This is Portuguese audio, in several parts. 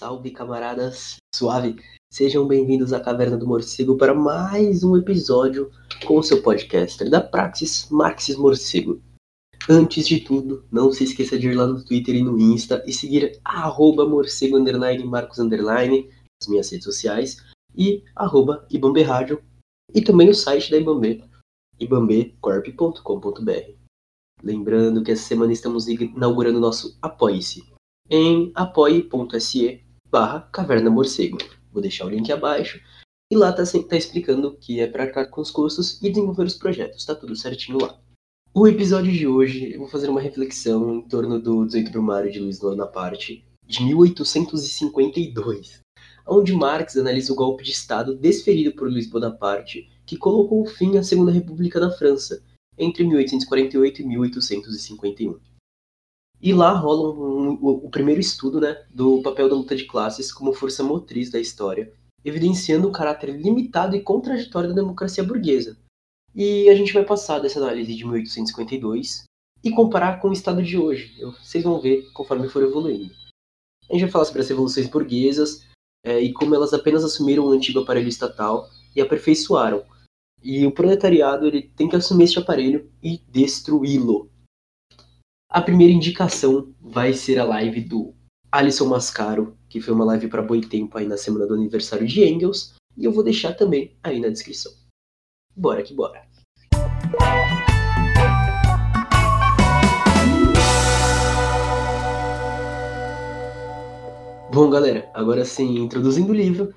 Salve, camaradas! Suave! Sejam bem-vindos à Caverna do Morcego para mais um episódio com o seu podcaster da Praxis Maxis Morcego. Antes de tudo, não se esqueça de ir lá no Twitter e no Insta e seguir arroba morcego underline marcos underline nas minhas redes sociais e arroba Ibambe Rádio e também o site da Ibambe, ibambecorp.com.br. Lembrando que essa semana estamos inaugurando nosso Apoie-se em apoie.se barra Caverna Morcego. Vou deixar o link abaixo. E lá tá, tá explicando que é para arcar com os custos e desenvolver os projetos. Tá tudo certinho lá. O episódio de hoje, eu vou fazer uma reflexão em torno do 18 Brumário de Luiz Bonaparte, de 1852, onde Marx analisa o golpe de Estado desferido por Luiz Bonaparte, que colocou fim à Segunda República na França, entre 1848 e 1851. E lá rola um, um, o primeiro estudo né, do papel da luta de classes como força motriz da história, evidenciando o caráter limitado e contraditório da democracia burguesa. E a gente vai passar dessa análise de 1852 e comparar com o estado de hoje. Eu, vocês vão ver conforme for evoluindo. A gente vai falar sobre as revoluções burguesas é, e como elas apenas assumiram o antigo aparelho estatal e aperfeiçoaram. E o proletariado ele tem que assumir este aparelho e destruí-lo. A primeira indicação vai ser a live do Alisson Mascaro, que foi uma live para Boitempo aí na semana do aniversário de Engels, e eu vou deixar também aí na descrição. Bora que bora! Bom, galera, agora sim, introduzindo o livro.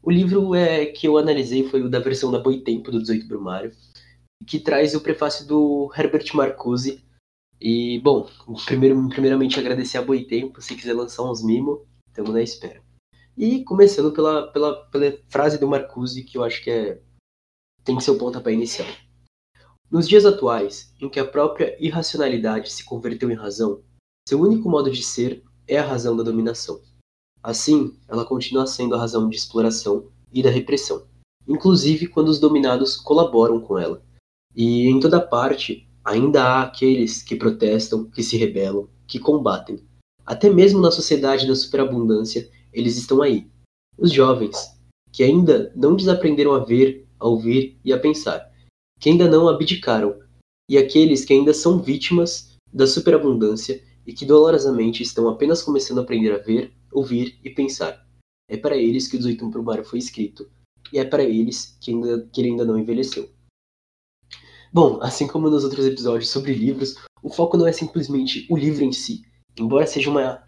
O livro é que eu analisei foi o da versão da Boitempo do 18 Brumário, que traz o prefácio do Herbert Marcuse, e, bom, primeiro, primeiramente agradecer a Boitempo, se quiser lançar uns mimos, estamos na espera. E começando pela, pela, pela frase do Marcuse, que eu acho que é tem que ser o pontapé inicial. Nos dias atuais, em que a própria irracionalidade se converteu em razão, seu único modo de ser é a razão da dominação. Assim, ela continua sendo a razão de exploração e da repressão, inclusive quando os dominados colaboram com ela. E em toda parte, Ainda há aqueles que protestam, que se rebelam, que combatem. Até mesmo na sociedade da superabundância, eles estão aí. Os jovens, que ainda não desaprenderam a ver, a ouvir e a pensar, que ainda não abdicaram, e aqueles que ainda são vítimas da superabundância e que dolorosamente estão apenas começando a aprender a ver, ouvir e pensar. É para eles que o 18 Brumário foi escrito, e é para eles que, ainda, que ele ainda não envelheceu. Bom, assim como nos outros episódios sobre livros, o foco não é simplesmente o livro em si, embora seja uma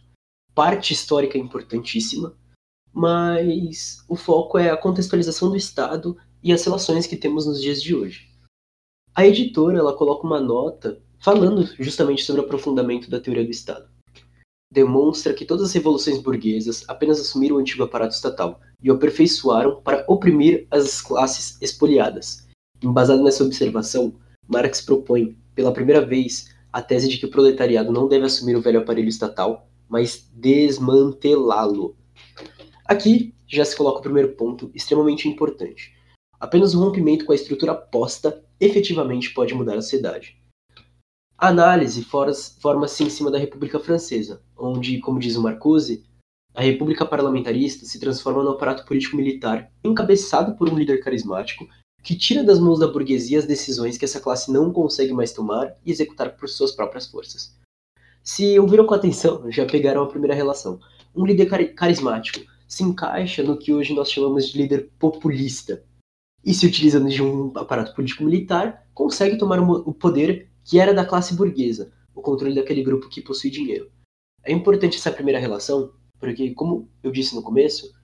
parte histórica importantíssima, mas o foco é a contextualização do Estado e as relações que temos nos dias de hoje. A editora ela coloca uma nota falando justamente sobre o aprofundamento da teoria do Estado. Demonstra que todas as revoluções burguesas apenas assumiram o antigo aparato estatal e o aperfeiçoaram para oprimir as classes expoliadas, Embasado nessa observação, Marx propõe, pela primeira vez, a tese de que o proletariado não deve assumir o velho aparelho estatal, mas desmantelá-lo. Aqui já se coloca o primeiro ponto, extremamente importante. Apenas o rompimento com a estrutura posta efetivamente pode mudar a sociedade. A análise forma-se em cima da República Francesa, onde, como diz o Marcuse, a República Parlamentarista se transforma no aparato político-militar encabeçado por um líder carismático que tira das mãos da burguesia as decisões que essa classe não consegue mais tomar e executar por suas próprias forças. Se ouviram com atenção, já pegaram a primeira relação. Um líder carismático se encaixa no que hoje nós chamamos de líder populista. E se utilizando de um aparato político-militar, consegue tomar o poder que era da classe burguesa, o controle daquele grupo que possui dinheiro. É importante essa primeira relação, porque, como eu disse no começo,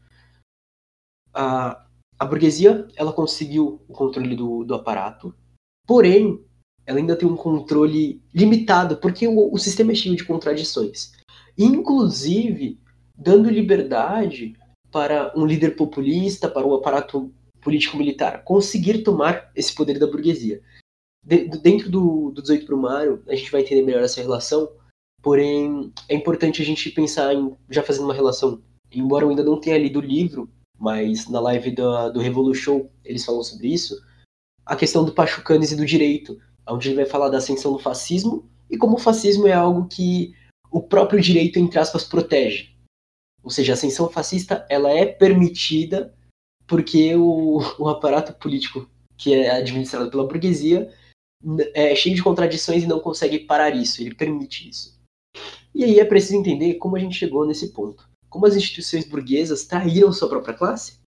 a, a burguesia ela conseguiu o controle do, do aparato, porém ela ainda tem um controle limitado, porque o, o sistema é cheio de contradições. Inclusive, dando liberdade para um líder populista, para o aparato político-militar conseguir tomar esse poder da burguesia. De, dentro do, do 18 Brumário, a gente vai entender melhor essa relação, porém é importante a gente pensar em, já fazendo uma relação, embora eu ainda não tenha lido o livro, mas na live do, do Revolution eles falam sobre isso, a questão do Pachucanes e do direito, onde ele vai falar da ascensão do fascismo e como o fascismo é algo que o próprio direito, entre aspas, protege. Ou seja, a ascensão fascista ela é permitida porque o, o aparato político que é administrado pela burguesia é cheio de contradições e não consegue parar isso, ele permite isso. E aí é preciso entender como a gente chegou nesse ponto. Como as instituições burguesas traíram sua própria classe?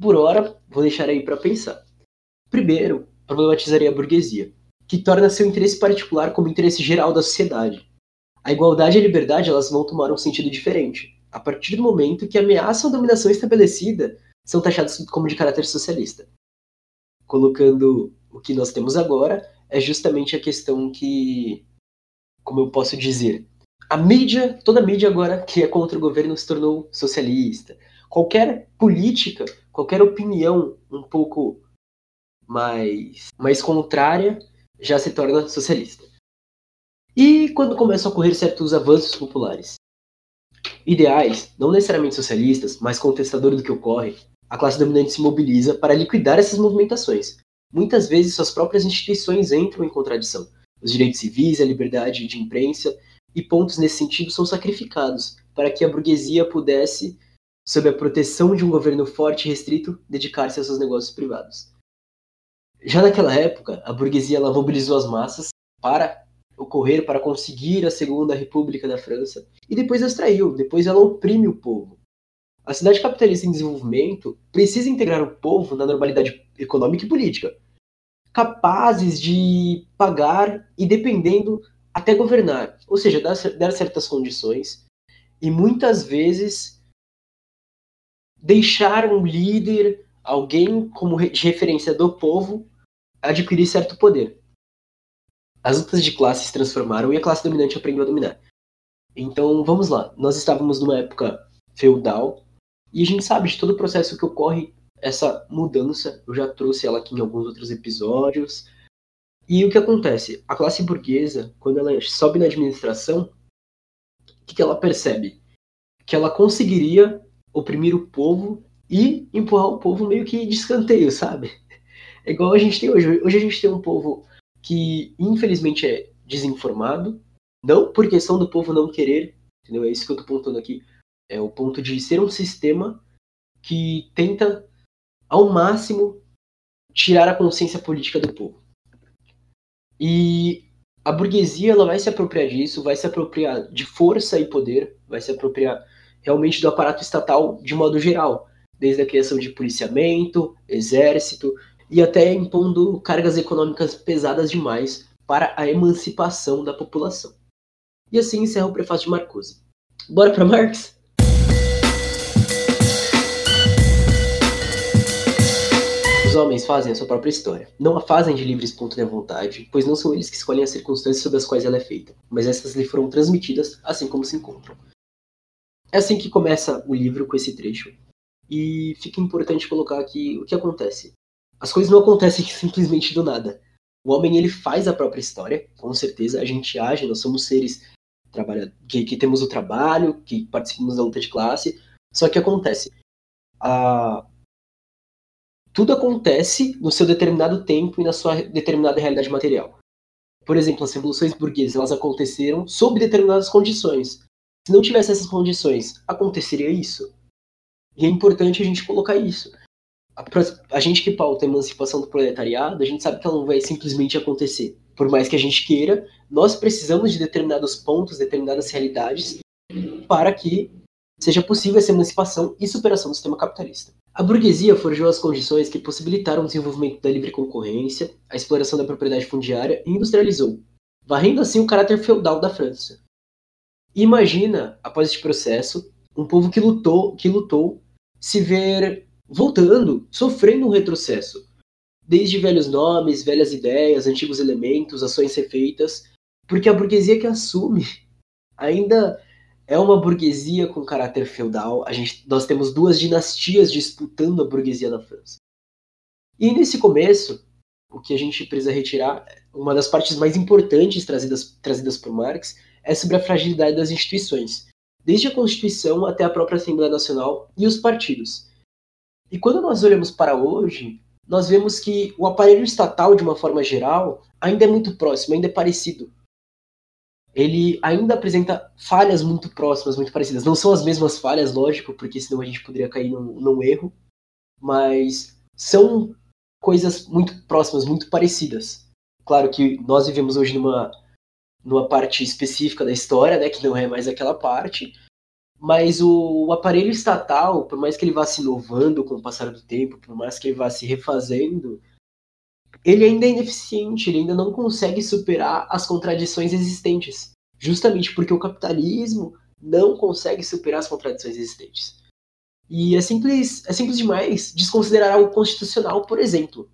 Por hora, vou deixar aí para pensar. Primeiro, problematizaria a burguesia, que torna seu interesse particular como interesse geral da sociedade. A igualdade e a liberdade elas vão tomar um sentido diferente, a partir do momento que ameaçam a dominação estabelecida são taxadas como de caráter socialista. Colocando o que nós temos agora, é justamente a questão que, como eu posso dizer, a mídia, toda a mídia agora que é contra o governo se tornou socialista. Qualquer política, qualquer opinião um pouco mais, mais contrária já se torna socialista. E quando começam a ocorrer certos avanços populares? Ideais, não necessariamente socialistas, mas contestadores do que ocorre, a classe dominante se mobiliza para liquidar essas movimentações. Muitas vezes suas próprias instituições entram em contradição. Os direitos civis, a liberdade de imprensa e pontos nesse sentido são sacrificados para que a burguesia pudesse, sob a proteção de um governo forte e restrito, dedicar-se aos seus negócios privados. Já naquela época, a burguesia ela mobilizou as massas para ocorrer, para conseguir a Segunda República da França, e depois as traiu, depois ela oprime o povo. A cidade capitalista em desenvolvimento precisa integrar o povo na normalidade econômica e política, capazes de pagar e dependendo até governar, ou seja, dar, dar certas condições e muitas vezes deixar um líder, alguém como de referência do povo, adquirir certo poder. As lutas de classe se transformaram e a classe dominante aprendeu a dominar. Então, vamos lá. Nós estávamos numa época feudal e a gente sabe de todo o processo que ocorre essa mudança. Eu já trouxe ela aqui em alguns outros episódios. E o que acontece? A classe burguesa, quando ela sobe na administração, o que, que ela percebe? Que ela conseguiria oprimir o povo e empurrar o povo meio que de escanteio, sabe? É igual a gente tem hoje. Hoje a gente tem um povo que, infelizmente, é desinformado. Não por questão do povo não querer, entendeu? É isso que eu tô pontuando aqui. É o ponto de ser um sistema que tenta, ao máximo, tirar a consciência política do povo. E a burguesia ela vai se apropriar disso, vai se apropriar de força e poder, vai se apropriar realmente do aparato estatal de modo geral, desde a criação de policiamento, exército, e até impondo cargas econômicas pesadas demais para a emancipação da população. E assim encerra o prefácio de Marcuse. Bora para Marx? Os homens fazem a sua própria história. Não a fazem de livre espontânea vontade, pois não são eles que escolhem as circunstâncias sob as quais ela é feita, mas essas lhe foram transmitidas assim como se encontram. É assim que começa o livro com esse trecho. E fica importante colocar aqui o que acontece. As coisas não acontecem simplesmente do nada. O homem ele faz a própria história, com certeza. A gente age, nós somos seres que, que temos o trabalho, que participamos da luta de classe. Só que acontece. A... Tudo acontece no seu determinado tempo e na sua determinada realidade material. Por exemplo, as revoluções burguesas elas aconteceram sob determinadas condições. Se não tivesse essas condições, aconteceria isso? E é importante a gente colocar isso a, a gente que pauta a emancipação do proletariado, a gente sabe que ela não vai simplesmente acontecer. Por mais que a gente queira, nós precisamos de determinados pontos, determinadas realidades, para que seja possível essa emancipação e superação do sistema capitalista. A burguesia forjou as condições que possibilitaram o desenvolvimento da livre concorrência, a exploração da propriedade fundiária e industrializou, varrendo assim o caráter feudal da França. imagina, após este processo, um povo que lutou, que lutou se ver voltando, sofrendo um retrocesso. Desde velhos nomes, velhas ideias, antigos elementos, ações refeitas, porque a burguesia que assume ainda é uma burguesia com caráter feudal. A gente, nós temos duas dinastias disputando a burguesia na França. E nesse começo, o que a gente precisa retirar, uma das partes mais importantes trazidas, trazidas por Marx, é sobre a fragilidade das instituições, desde a Constituição até a própria Assembleia Nacional e os partidos. E quando nós olhamos para hoje, nós vemos que o aparelho estatal, de uma forma geral, ainda é muito próximo, ainda é parecido. Ele ainda apresenta falhas muito próximas, muito parecidas. Não são as mesmas falhas, lógico, porque senão a gente poderia cair num, num erro, mas são coisas muito próximas, muito parecidas. Claro que nós vivemos hoje numa, numa parte específica da história, né, que não é mais aquela parte, mas o, o, aparelho estatal, por mais que ele vá se inovando com o passar do tempo, por mais que ele vá se refazendo, ele ainda é ineficiente, ele ainda não consegue superar as contradições existentes, justamente porque o capitalismo não consegue superar as contradições existentes. E é simples, é simples demais desconsiderar algo constitucional, por exemplo,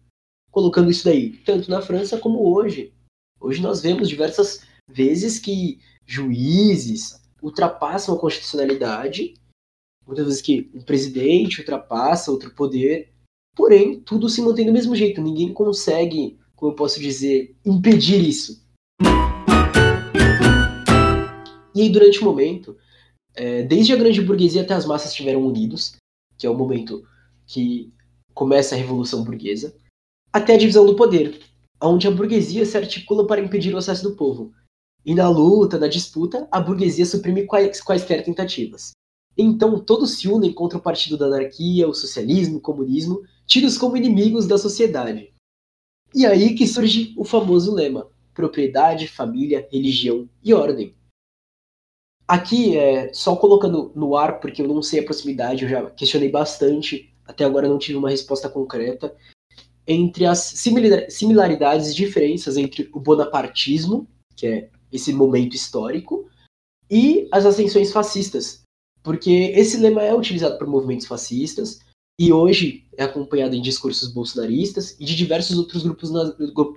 colocando isso daí, tanto na França como hoje. Hoje nós vemos diversas vezes que juízes ultrapassam a constitucionalidade, muitas vezes que um presidente ultrapassa outro poder, porém tudo se mantém do mesmo jeito, ninguém consegue, como eu posso dizer, impedir isso. E aí, durante o momento, é, desde a grande burguesia até as massas estiveram unidos, que é o momento que começa a Revolução Burguesa, até a divisão do poder, onde a burguesia se articula para impedir o acesso do povo. E na luta, na disputa, a burguesia suprime quais, quaisquer tentativas. Então todos se unem contra o partido da anarquia, o socialismo, o comunismo, tidos como inimigos da sociedade. E aí que surge o famoso lema: propriedade, família, religião e ordem. Aqui, é, só colocando no ar, porque eu não sei a proximidade, eu já questionei bastante, até agora não tive uma resposta concreta, entre as similaridades e diferenças entre o bonapartismo, que é esse momento histórico, e as ascensões fascistas. Porque esse lema é utilizado por movimentos fascistas, e hoje é acompanhado em discursos bolsonaristas e de diversos outros grupos,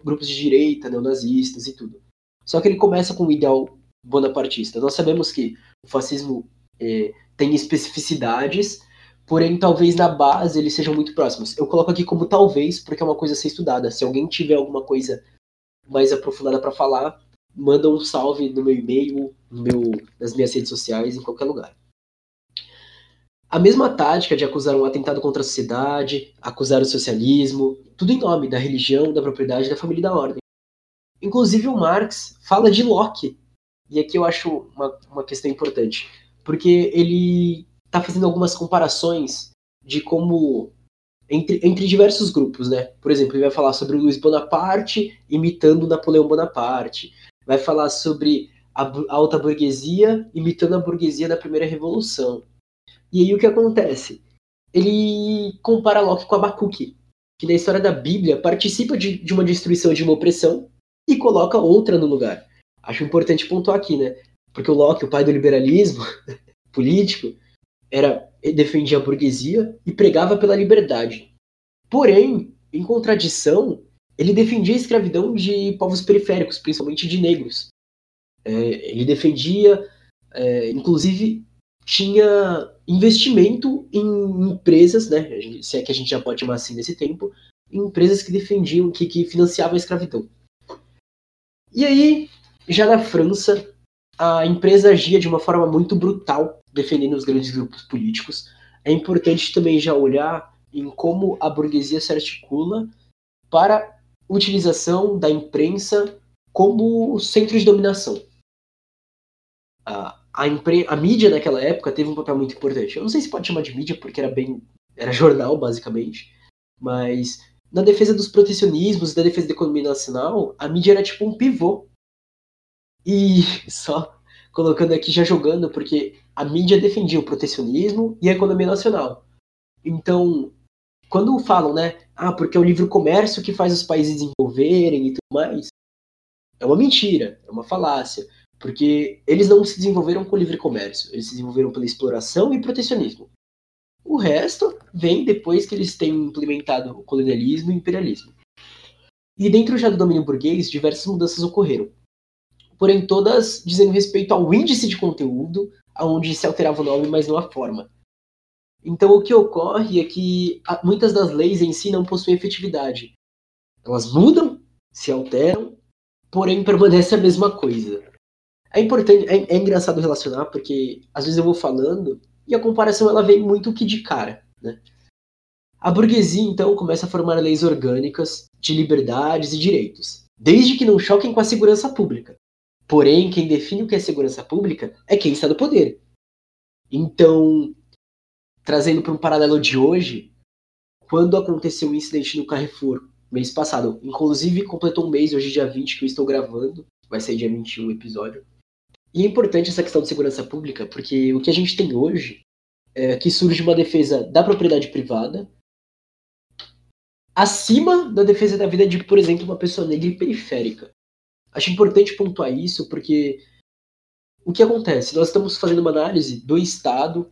grupos de direita, neonazistas e tudo. Só que ele começa com um ideal bonapartista. Nós sabemos que o fascismo é, tem especificidades, porém talvez na base eles sejam muito próximos. Eu coloco aqui como talvez, porque é uma coisa a ser estudada. Se alguém tiver alguma coisa mais aprofundada para falar, manda um salve no meu e-mail, no meu, nas minhas redes sociais, em qualquer lugar. A mesma tática de acusar um atentado contra a sociedade, acusar o socialismo, tudo em nome da religião, da propriedade, da família e da ordem. Inclusive o Marx fala de Locke e aqui eu acho uma, uma questão importante, porque ele está fazendo algumas comparações de como entre, entre diversos grupos, né? Por exemplo, ele vai falar sobre o Luiz Bonaparte imitando Napoleão Bonaparte, vai falar sobre a, a alta burguesia imitando a burguesia da primeira revolução. E aí o que acontece? Ele compara Locke com Abacuque, que na história da Bíblia participa de, de uma destruição de uma opressão e coloca outra no lugar. Acho importante pontuar aqui, né? Porque o Locke, o pai do liberalismo político, era defendia a burguesia e pregava pela liberdade. Porém, em contradição, ele defendia a escravidão de povos periféricos, principalmente de negros. É, ele defendia, é, inclusive, tinha investimento em empresas, né? Se é que a gente já pode chamar assim nesse tempo, em empresas que defendiam, que, que financiavam a escravidão. E aí, já na França, a empresa agia de uma forma muito brutal, defendendo os grandes grupos políticos. É importante também já olhar em como a burguesia se articula para utilização da imprensa como centro de dominação. A, a, impre, a mídia naquela época teve um papel muito importante. Eu não sei se pode chamar de mídia porque era bem era jornal basicamente, mas na defesa dos protecionismos, da defesa da economia nacional, a mídia era tipo um pivô e só colocando aqui, já jogando, porque a mídia defendia o protecionismo e a economia nacional. Então, quando falam, né, ah, porque é o livre comércio que faz os países desenvolverem e tudo mais, é uma mentira, é uma falácia, porque eles não se desenvolveram com o livre comércio, eles se desenvolveram pela exploração e protecionismo. O resto vem depois que eles têm implementado o colonialismo e o imperialismo. E dentro já do domínio burguês, diversas mudanças ocorreram porém todas dizendo respeito ao índice de conteúdo, aonde se alterava o nome, mas não a forma. Então o que ocorre é que muitas das leis em si não possuem efetividade. Elas mudam, se alteram, porém permanece a mesma coisa. É importante, é, é engraçado relacionar porque às vezes eu vou falando e a comparação ela vem muito que de cara, né? A burguesia então começa a formar leis orgânicas de liberdades e direitos, desde que não choquem com a segurança pública Porém, quem define o que é segurança pública é quem está no poder. Então, trazendo para um paralelo de hoje, quando aconteceu o um incidente no Carrefour, mês passado, inclusive completou um mês, hoje dia 20 que eu estou gravando, vai sair dia 21 o episódio. E é importante essa questão de segurança pública, porque o que a gente tem hoje é que surge uma defesa da propriedade privada acima da defesa da vida de, por exemplo, uma pessoa negra e periférica. Acho importante pontuar isso, porque o que acontece? Nós estamos fazendo uma análise do Estado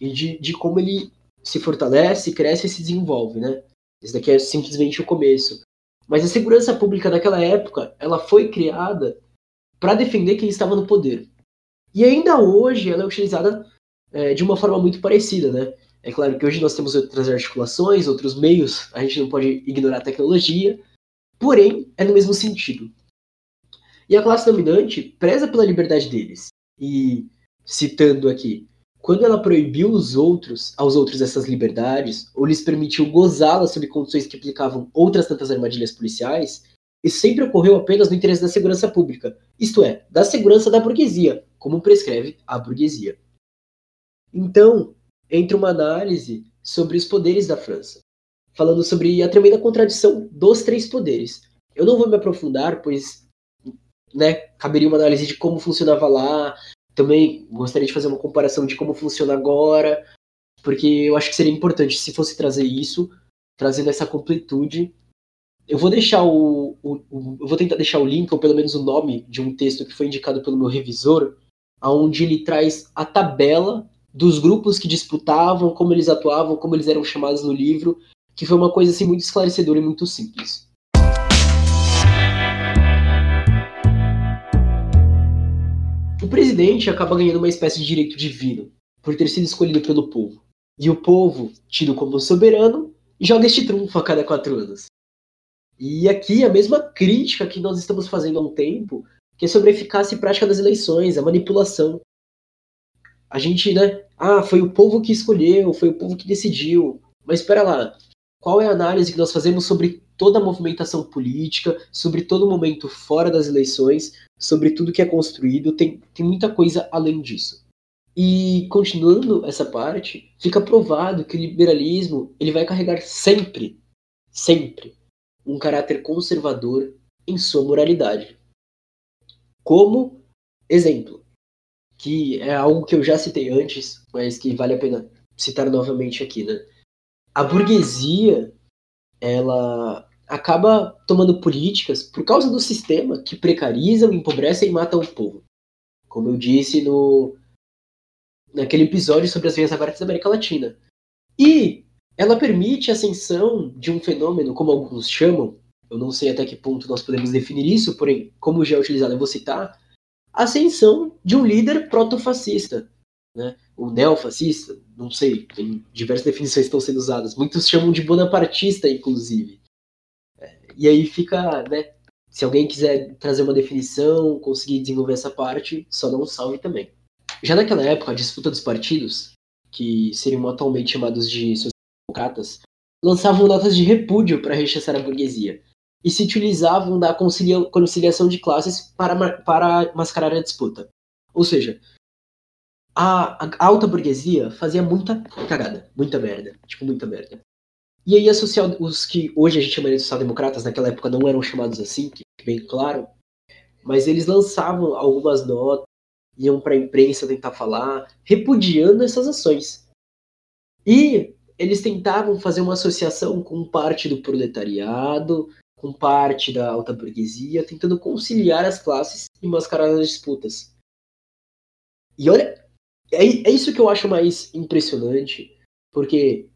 e de, de como ele se fortalece, cresce e se desenvolve, né? Esse daqui é simplesmente o começo. Mas a segurança pública daquela época, ela foi criada para defender quem estava no poder. E ainda hoje ela é utilizada é, de uma forma muito parecida, né? É claro que hoje nós temos outras articulações, outros meios, a gente não pode ignorar a tecnologia, porém é no mesmo sentido. E a classe dominante preza pela liberdade deles. E, citando aqui, quando ela proibiu os outros, aos outros essas liberdades, ou lhes permitiu gozá-las sob condições que implicavam outras tantas armadilhas policiais, isso sempre ocorreu apenas no interesse da segurança pública, isto é, da segurança da burguesia, como prescreve a burguesia. Então, entra uma análise sobre os poderes da França, falando sobre a tremenda contradição dos três poderes. Eu não vou me aprofundar, pois né, caberia uma análise de como funcionava lá. Também gostaria de fazer uma comparação de como funciona agora, porque eu acho que seria importante se fosse trazer isso, trazendo essa completude. Eu vou deixar o, o, o, eu vou tentar deixar o link ou pelo menos o nome de um texto que foi indicado pelo meu revisor, aonde ele traz a tabela dos grupos que disputavam, como eles atuavam, como eles eram chamados no livro, que foi uma coisa assim muito esclarecedora e muito simples. O presidente acaba ganhando uma espécie de direito divino por ter sido escolhido pelo povo. E o povo, tido como soberano, joga este trunfo a cada quatro anos. E aqui a mesma crítica que nós estamos fazendo há um tempo, que é sobre a eficácia e prática das eleições, a manipulação. A gente, né? Ah, foi o povo que escolheu, foi o povo que decidiu. Mas espera lá, qual é a análise que nós fazemos sobre toda a movimentação política, sobre todo o momento fora das eleições, sobre tudo que é construído, tem, tem muita coisa além disso. E continuando essa parte, fica provado que o liberalismo ele vai carregar sempre, sempre, um caráter conservador em sua moralidade. Como exemplo, que é algo que eu já citei antes, mas que vale a pena citar novamente aqui, né? A burguesia, ela acaba tomando políticas por causa do sistema que precarizam, empobrecem e matam o povo. Como eu disse no naquele episódio sobre as vias abertas da América Latina. E ela permite a ascensão de um fenômeno, como alguns chamam, eu não sei até que ponto nós podemos definir isso, porém, como já é utilizado, eu vou citar, a ascensão de um líder protofascista, né? o neofascista, não sei, tem diversas definições que estão sendo usadas, muitos chamam de bonapartista, inclusive. E aí fica, né? Se alguém quiser trazer uma definição, conseguir desenvolver essa parte, só dá um salve também. Já naquela época, a disputa dos partidos, que seriam atualmente chamados de lançavam notas de repúdio para rechaçar a burguesia e se utilizavam da concilia conciliação de classes para, para mascarar a disputa. Ou seja, a, a alta burguesia fazia muita cagada, muita merda, tipo, muita merda. E aí social, os que hoje a gente chama de social-democratas, naquela época não eram chamados assim, que bem claro, mas eles lançavam algumas notas, iam para a imprensa tentar falar, repudiando essas ações. E eles tentavam fazer uma associação com parte do proletariado, com parte da alta burguesia, tentando conciliar as classes e mascarar as disputas. E olha, é, é isso que eu acho mais impressionante, porque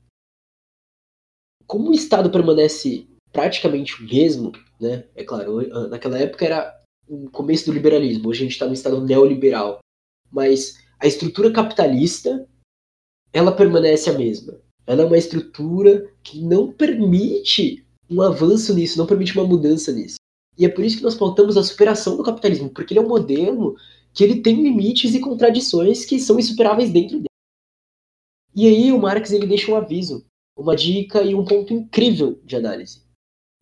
como o Estado permanece praticamente o mesmo, né? É claro, naquela época era o começo do liberalismo, hoje a gente está no Estado neoliberal, mas a estrutura capitalista ela permanece a mesma. Ela é uma estrutura que não permite um avanço nisso, não permite uma mudança nisso. E é por isso que nós pautamos a superação do capitalismo, porque ele é um modelo que ele tem limites e contradições que são insuperáveis dentro dele. E aí o Marx ele deixa um aviso uma dica e um ponto incrível de análise.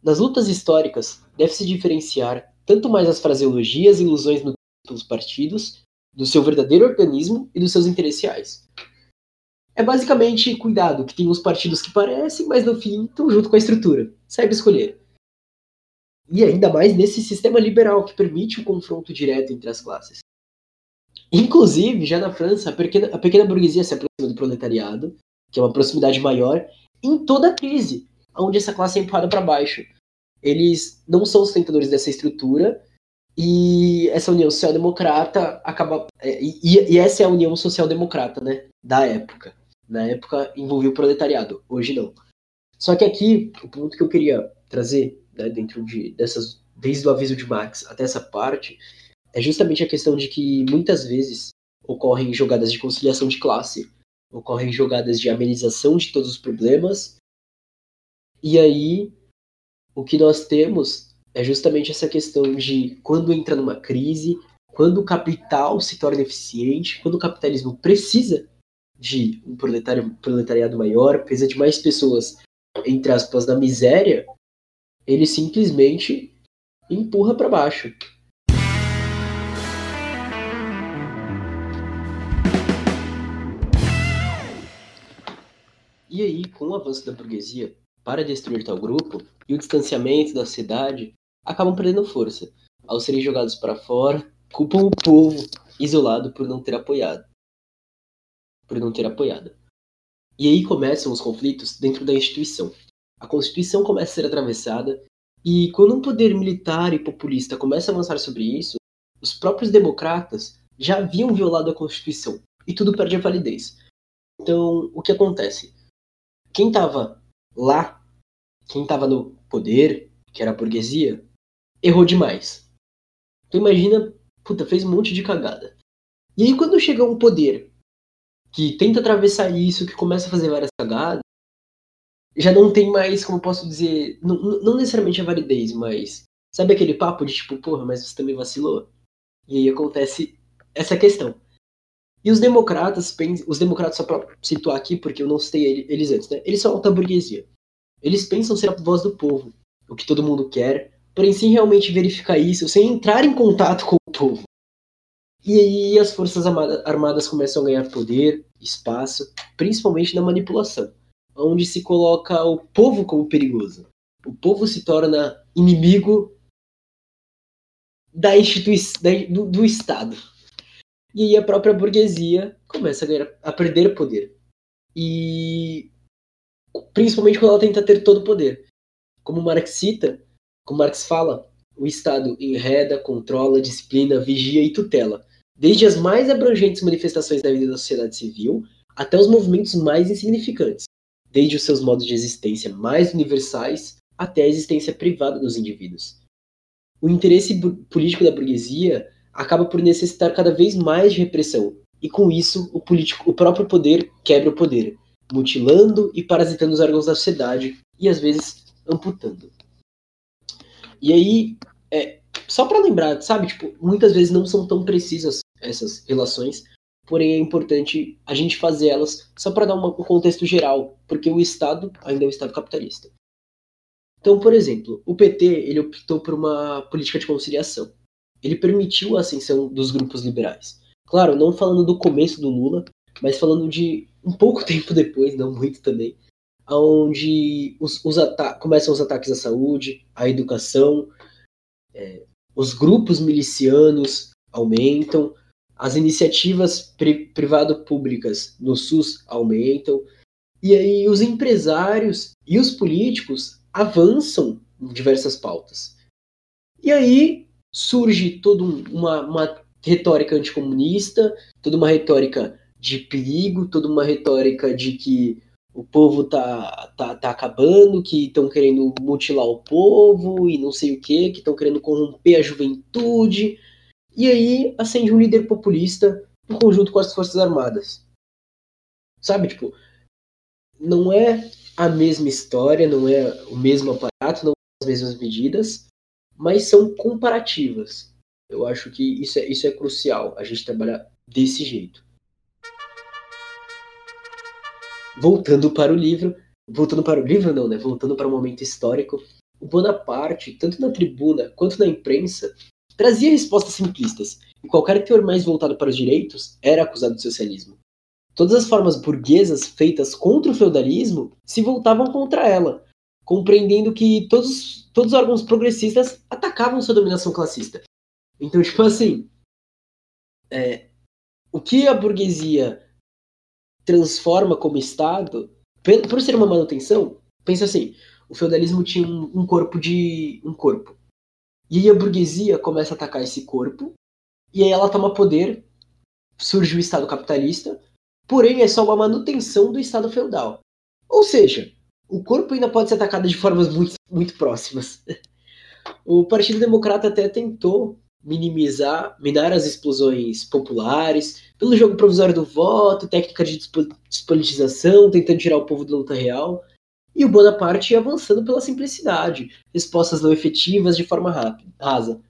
Nas lutas históricas, deve-se diferenciar tanto mais as fraseologias e ilusões pelos partidos, do seu verdadeiro organismo e dos seus interesses. É basicamente cuidado, que tem uns partidos que parecem, mas no fim estão junto com a estrutura. Saiba escolher. E ainda mais nesse sistema liberal que permite o confronto direto entre as classes. Inclusive, já na França, a pequena, a pequena burguesia se aproxima do proletariado, que é uma proximidade maior, em toda a crise, onde essa classe é empurrada para baixo. Eles não são sustentadores dessa estrutura, e essa união social-democrata acaba. É, e, e, essa é a união social-democrata, né? Da época. Na época envolvia o proletariado, hoje não. Só que aqui, o ponto que eu queria trazer, né, dentro de, dessas. Desde o aviso de Marx até essa parte, é justamente a questão de que muitas vezes ocorrem jogadas de conciliação de classe, ocorrem jogadas de amenização de todos os problemas, e aí o que nós temos é justamente essa questão de quando entra numa crise, quando o capital se torna eficiente, quando o capitalismo precisa de um proletariado maior, precisa de mais pessoas, entre aspas, na miséria, ele simplesmente empurra para baixo. E aí, com o avanço da burguesia para destruir tal grupo e o distanciamento da cidade, acabam perdendo força. Ao serem jogados para fora, culpam o povo isolado por não ter apoiado. Por não ter apoiado. E aí começam os conflitos dentro da instituição. A Constituição começa a ser atravessada e quando um poder militar e populista começa a avançar sobre isso, os próprios democratas já haviam violado a Constituição e tudo perde a validez. Então, o que acontece? quem estava lá, quem estava no poder, que era a burguesia, errou demais. Então imagina, puta, fez um monte de cagada. E aí quando chega um poder que tenta atravessar isso, que começa a fazer várias cagadas, já não tem mais, como posso dizer, não, não necessariamente a validez, mas sabe aquele papo de tipo, porra, mas você também vacilou? E aí acontece essa questão. E os democratas, os democratas, só para situar aqui, porque eu não citei eles antes, né? Eles são alta burguesia. Eles pensam ser a voz do povo, o que todo mundo quer, porém sem realmente verificar isso, sem entrar em contato com o povo. E aí as forças armadas começam a ganhar poder, espaço, principalmente na manipulação, onde se coloca o povo como perigoso. O povo se torna inimigo da instituição do, do Estado. E aí a própria burguesia começa a, ganhar, a perder poder. E principalmente quando ela tenta ter todo o poder. Como Marx cita, como Marx fala, o Estado enreda, controla, disciplina, vigia e tutela, desde as mais abrangentes manifestações da vida da sociedade civil até os movimentos mais insignificantes, desde os seus modos de existência mais universais até a existência privada dos indivíduos. O interesse político da burguesia acaba por necessitar cada vez mais de repressão. E com isso, o, político, o próprio poder quebra o poder, mutilando e parasitando os órgãos da sociedade e às vezes amputando. E aí, é, só para lembrar, sabe, tipo, muitas vezes não são tão precisas essas relações, porém é importante a gente fazer elas só para dar um contexto geral, porque o Estado ainda é um Estado capitalista. Então, por exemplo, o PT ele optou por uma política de conciliação ele permitiu a ascensão dos grupos liberais. Claro, não falando do começo do Lula, mas falando de um pouco tempo depois, não muito também, onde os, os começam os ataques à saúde, à educação, é, os grupos milicianos aumentam, as iniciativas pri privado-públicas no SUS aumentam, e aí os empresários e os políticos avançam em diversas pautas. E aí surge toda uma, uma retórica anticomunista, toda uma retórica de perigo, toda uma retórica de que o povo tá, tá, tá acabando, que estão querendo mutilar o povo e não sei o que, que estão querendo corromper a juventude. E aí acende um líder populista em conjunto com as Forças Armadas. Sabe, tipo, não é a mesma história, não é o mesmo aparato, não são as mesmas medidas, mas são comparativas. Eu acho que isso é, isso é crucial, a gente trabalhar desse jeito. Voltando para o livro, voltando para o livro não, né? Voltando para o momento histórico, o Bonaparte, tanto na tribuna quanto na imprensa, trazia respostas simplistas, e qualquer teor mais voltado para os direitos era acusado de socialismo. Todas as formas burguesas feitas contra o feudalismo se voltavam contra ela, compreendendo que todos, todos os órgãos progressistas atacavam sua dominação classista. Então, tipo assim, é, o que a burguesia transforma como Estado, por ser uma manutenção, pensa assim, o feudalismo tinha um, um corpo de. um corpo. E aí a burguesia começa a atacar esse corpo, e aí ela toma poder, surge o Estado capitalista, porém é só uma manutenção do Estado feudal. Ou seja, o corpo ainda pode ser atacado de formas muito, muito próximas. O Partido Democrata até tentou minimizar, minar as explosões populares, pelo jogo provisório do voto, técnica de despolitização, tentando tirar o povo da luta real, e o Bonaparte avançando pela simplicidade, respostas não efetivas de forma rápida, rasa.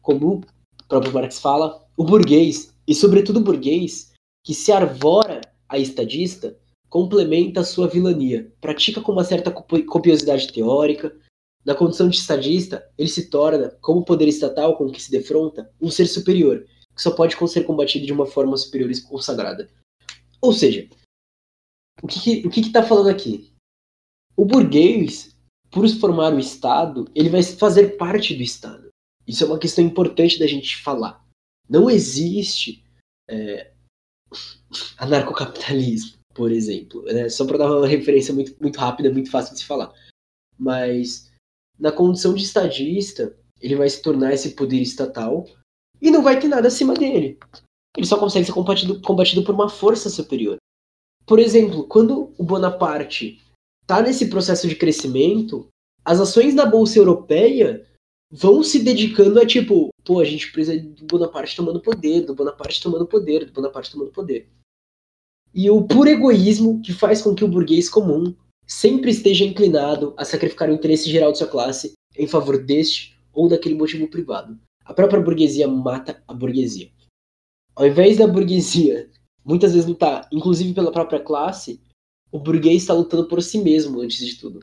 Como o próprio Marx fala, o burguês, e sobretudo o burguês, que se arvora a estadista, complementa a sua vilania, pratica com uma certa copiosidade teórica, na condição de estadista, ele se torna, como poder estatal com que se defronta, um ser superior, que só pode ser combatido de uma forma superior e consagrada. Ou seja, o o que está falando aqui? O burguês, por formar o Estado, ele vai fazer parte do Estado. Isso é uma questão importante da gente falar. Não existe é, anarcocapitalismo, por exemplo. Né? Só para dar uma referência muito, muito rápida, muito fácil de se falar. Mas na condição de estadista, ele vai se tornar esse poder estatal e não vai ter nada acima dele. Ele só consegue ser combatido, combatido por uma força superior. Por exemplo, quando o Bonaparte está nesse processo de crescimento, as ações da Bolsa Europeia vão se dedicando a tipo, pô, a gente precisa do Bonaparte tomando poder, do Bonaparte tomando poder, do Bonaparte tomando poder. E o puro egoísmo que faz com que o burguês comum sempre esteja inclinado a sacrificar o interesse geral de sua classe em favor deste ou daquele motivo privado. A própria burguesia mata a burguesia. Ao invés da burguesia muitas vezes lutar, inclusive pela própria classe, o burguês está lutando por si mesmo antes de tudo.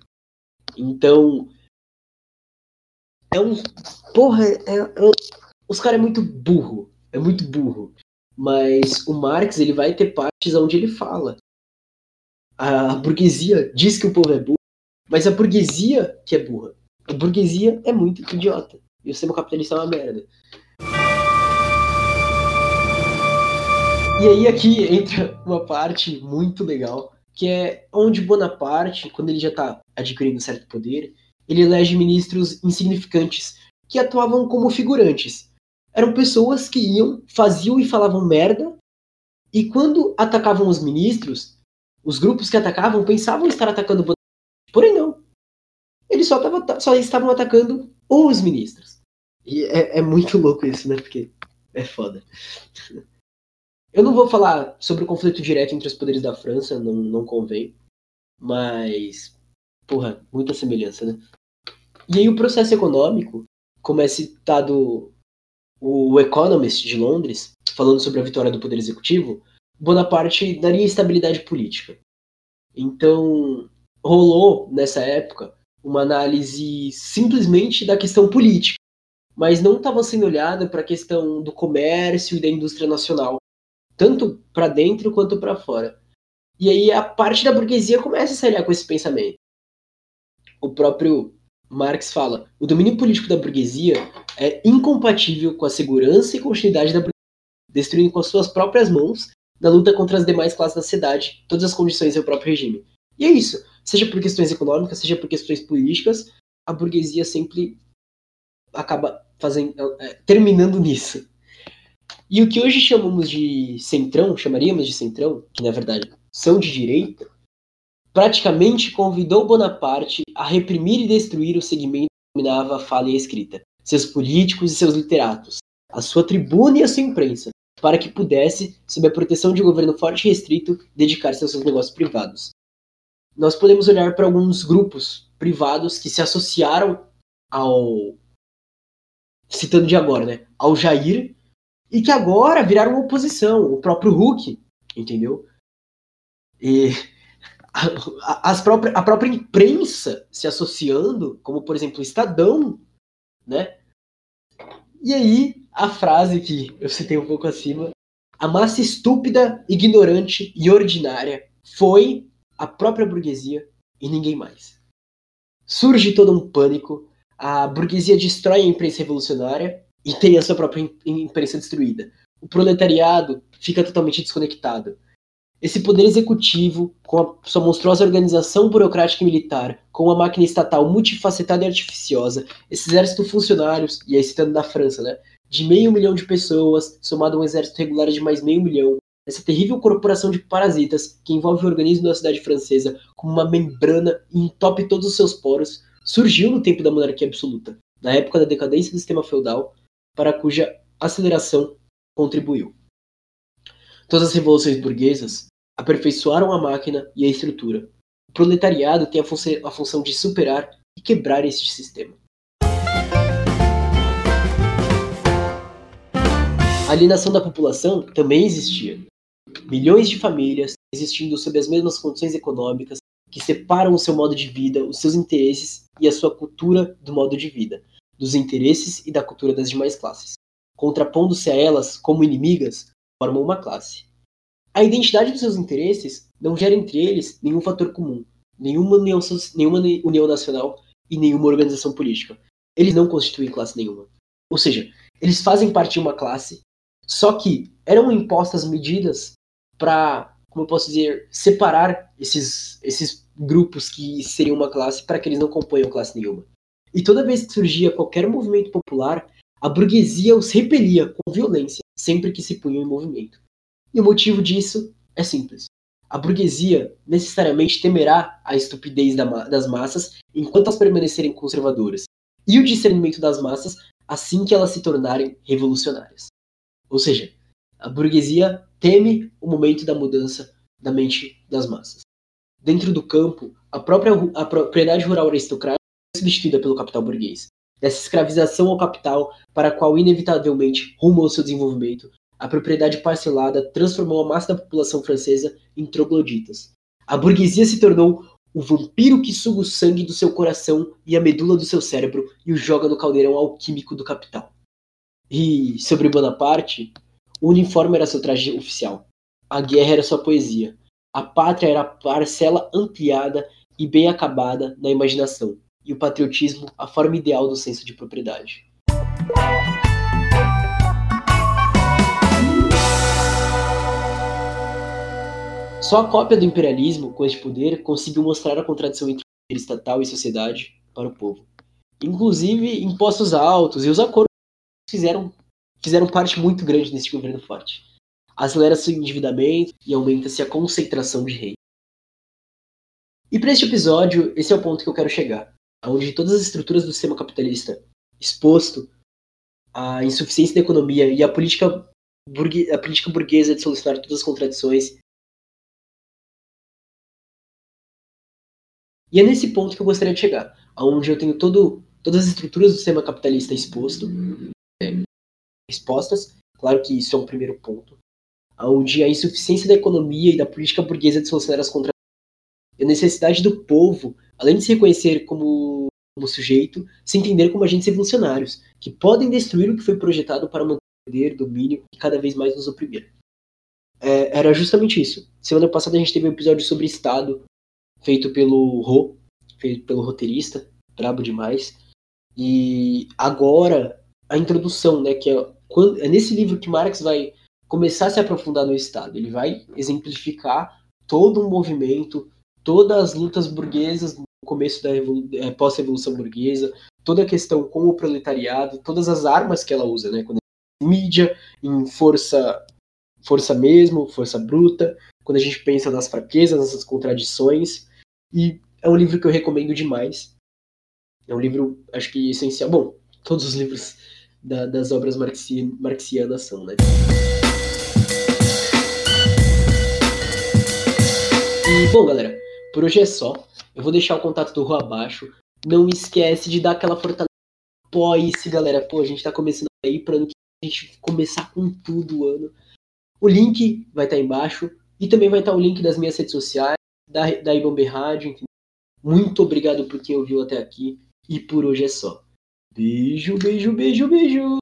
Então, é um. Porra, é, é, os caras é muito burro. É muito burro. Mas o Marx ele vai ter partes onde ele fala a burguesia diz que o povo é burro, mas a burguesia que é burra. A burguesia é muito idiota. E o sistema capitalista é uma merda. E aí aqui entra uma parte muito legal, que é onde Bonaparte, quando ele já está adquirindo certo poder, ele elege ministros insignificantes que atuavam como figurantes. Eram pessoas que iam, faziam e falavam merda, e quando atacavam os ministros, os grupos que atacavam pensavam estar atacando o porém não. Eles só, tava, só estavam atacando os ministros. E é, é muito louco isso, né? Porque é foda. Eu não vou falar sobre o conflito direto entre os poderes da França, não, não convém. Mas, porra, muita semelhança, né? E aí o processo econômico, como é citado o Economist de Londres, falando sobre a vitória do poder executivo, Bonaparte daria estabilidade política. Então, rolou nessa época uma análise simplesmente da questão política, mas não estava sendo olhada para a questão do comércio e da indústria nacional, tanto para dentro quanto para fora. E aí a parte da burguesia começa a se com esse pensamento. O próprio Marx fala: o domínio político da burguesia é incompatível com a segurança e continuidade da burguesia, destruindo com as suas próprias mãos na luta contra as demais classes da sociedade, todas as condições do próprio regime. E é isso. Seja por questões econômicas, seja por questões políticas, a burguesia sempre acaba fazendo, é, terminando nisso. E o que hoje chamamos de centrão, chamaríamos de centrão, que na verdade são de direita, praticamente convidou Bonaparte a reprimir e destruir o segmento que dominava a fala e a escrita, seus políticos e seus literatos, a sua tribuna e a sua imprensa, para que pudesse, sob a proteção de um governo forte e restrito, dedicar-se aos seus negócios privados. Nós podemos olhar para alguns grupos privados que se associaram ao. citando de agora, né? Ao Jair, e que agora viraram oposição, o próprio Hulk, entendeu? E a, as próprias, a própria imprensa se associando, como por exemplo o Estadão, né? E aí, a frase que eu citei um pouco acima, a massa estúpida, ignorante e ordinária foi a própria burguesia e ninguém mais. Surge todo um pânico, a burguesia destrói a imprensa revolucionária e tem a sua própria imprensa destruída. O proletariado fica totalmente desconectado. Esse poder executivo, com a sua monstruosa organização burocrática e militar, com uma máquina estatal multifacetada e artificiosa, esse exército funcionários, e aí citando da França, né, de meio milhão de pessoas, somado a um exército regular de mais meio milhão, essa terrível corporação de parasitas que envolve o organismo da cidade francesa como uma membrana e entope todos os seus poros, surgiu no tempo da monarquia absoluta, na época da decadência do sistema feudal, para cuja aceleração contribuiu. Todas as revoluções burguesas aperfeiçoaram a máquina e a estrutura. O proletariado tem a, fun a função de superar e quebrar este sistema. A alienação da população também existia. Milhões de famílias existindo sob as mesmas condições econômicas que separam o seu modo de vida, os seus interesses e a sua cultura do modo de vida, dos interesses e da cultura das demais classes. Contrapondo-se a elas como inimigas, formam uma classe. A identidade dos seus interesses não gera entre eles nenhum fator comum, nenhuma união, nenhuma união nacional e nenhuma organização política. Eles não constituem classe nenhuma. Ou seja, eles fazem parte de uma classe, só que eram impostas medidas para, como eu posso dizer, separar esses, esses grupos que seriam uma classe para que eles não componham classe nenhuma. E toda vez que surgia qualquer movimento popular, a burguesia os repelia com violência sempre que se punham em movimento. E o motivo disso é simples. A burguesia necessariamente temerá a estupidez das massas enquanto elas permanecerem conservadoras, e o discernimento das massas assim que elas se tornarem revolucionárias. Ou seja, a burguesia teme o momento da mudança da mente das massas. Dentro do campo, a própria a propriedade rural aristocrática substituída pelo capital burguês, dessa escravização ao capital para a qual inevitavelmente rumo ao seu desenvolvimento, a propriedade parcelada transformou a massa da população francesa em trogloditas. A burguesia se tornou o vampiro que suga o sangue do seu coração e a medula do seu cérebro e o joga no caldeirão alquímico do capital. E sobre Bonaparte, o uniforme era seu traje oficial, a guerra era sua poesia, a pátria era a parcela ampliada e bem acabada na imaginação, e o patriotismo a forma ideal do senso de propriedade. Só a cópia do imperialismo, com este poder, conseguiu mostrar a contradição entre o poder estatal e sociedade para o povo. Inclusive, impostos altos e os acordos fizeram, fizeram parte muito grande desse governo forte. Acelera-se o endividamento e aumenta-se a concentração de rei. E para este episódio, esse é o ponto que eu quero chegar onde todas as estruturas do sistema capitalista exposto à insuficiência da economia e à política, política burguesa de solucionar todas as contradições. E é nesse ponto que eu gostaria de chegar, onde eu tenho todo, todas as estruturas do sistema capitalista exposto, é, expostas. Claro que isso é um primeiro ponto, onde a insuficiência da economia e da política burguesa de solucionar as contradições, a necessidade do povo além de se reconhecer como, como sujeito, se entender como agentes revolucionários, que podem destruir o que foi projetado para manter domínio e cada vez mais nos oprimir. É, era justamente isso. Semana passada a gente teve um episódio sobre Estado, feito pelo Ro, feito pelo roteirista, brabo demais. E agora, a introdução, né, que é, quando, é nesse livro que Marx vai começar a se aprofundar no Estado. Ele vai exemplificar todo um movimento, todas as lutas burguesas começo da é, pós-revolução burguesa, toda a questão com o proletariado, todas as armas que ela usa, né? Quando em mídia, em força, força mesmo, força bruta, quando a gente pensa nas fraquezas, nessas contradições, e é um livro que eu recomendo demais. É um livro, acho que essencial. Bom, todos os livros da, das obras marxi, marxianas são, né? E, bom, galera, por hoje é só. Eu vou deixar o contato do Rua abaixo. Não esquece de dar aquela fortaleza. Apoie-se, galera. Pô, a gente tá começando aí pra a gente começar com tudo o ano. O link vai estar tá embaixo. E também vai estar tá o link das minhas redes sociais, da, da Ibambe Rádio. Muito obrigado por quem ouviu até aqui. E por hoje é só. Beijo, beijo, beijo, beijo.